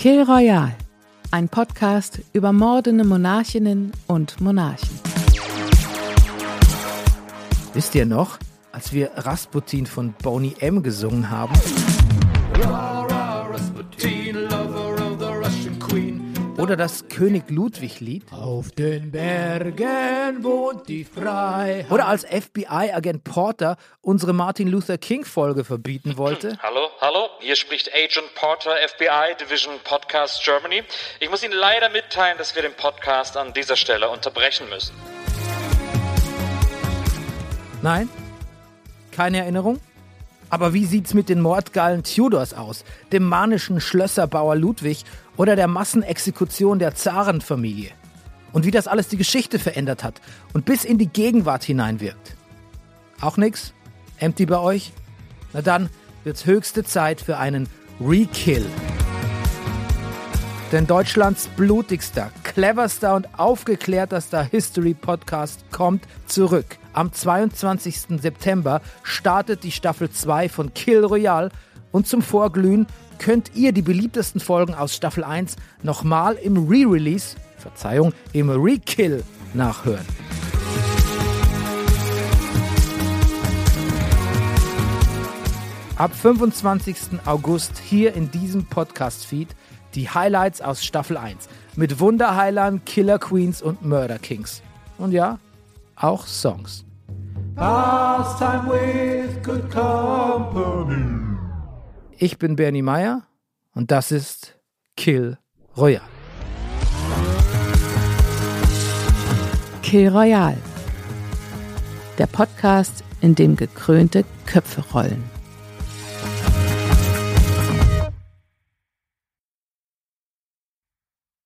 Kill Royal, ein Podcast über mordende Monarchinnen und Monarchen. Wisst ihr noch, als wir Rasputin von Boney M gesungen haben? Oder das König Ludwig-Lied? Auf den Bergen wohnt die Freiheit. Oder als FBI-Agent Porter unsere Martin Luther King-Folge verbieten wollte? Hallo, hallo, hier spricht Agent Porter, FBI Division Podcast Germany. Ich muss Ihnen leider mitteilen, dass wir den Podcast an dieser Stelle unterbrechen müssen. Nein? Keine Erinnerung? Aber wie sieht's mit den Mordgallen Tudors aus, dem manischen Schlösserbauer Ludwig oder der Massenexekution der Zarenfamilie? Und wie das alles die Geschichte verändert hat und bis in die Gegenwart hineinwirkt? Auch nix? Empty bei euch? Na dann wird's höchste Zeit für einen Rekill. Denn Deutschlands blutigster, cleverster und aufgeklärterster History-Podcast kommt zurück. Am 22. September startet die Staffel 2 von Kill Royale und zum Vorglühen könnt ihr die beliebtesten Folgen aus Staffel 1 nochmal im Re-Release, Verzeihung, im Re-Kill nachhören. Ab 25. August hier in diesem Podcast-Feed die Highlights aus Staffel 1 mit Wunderheilern, Killer Queens und Murder Kings. Und ja, auch Songs. Pastime with good company. Ich bin Bernie Meyer und das ist Kill Royale. Kill Royal, der Podcast, in dem gekrönte Köpfe rollen.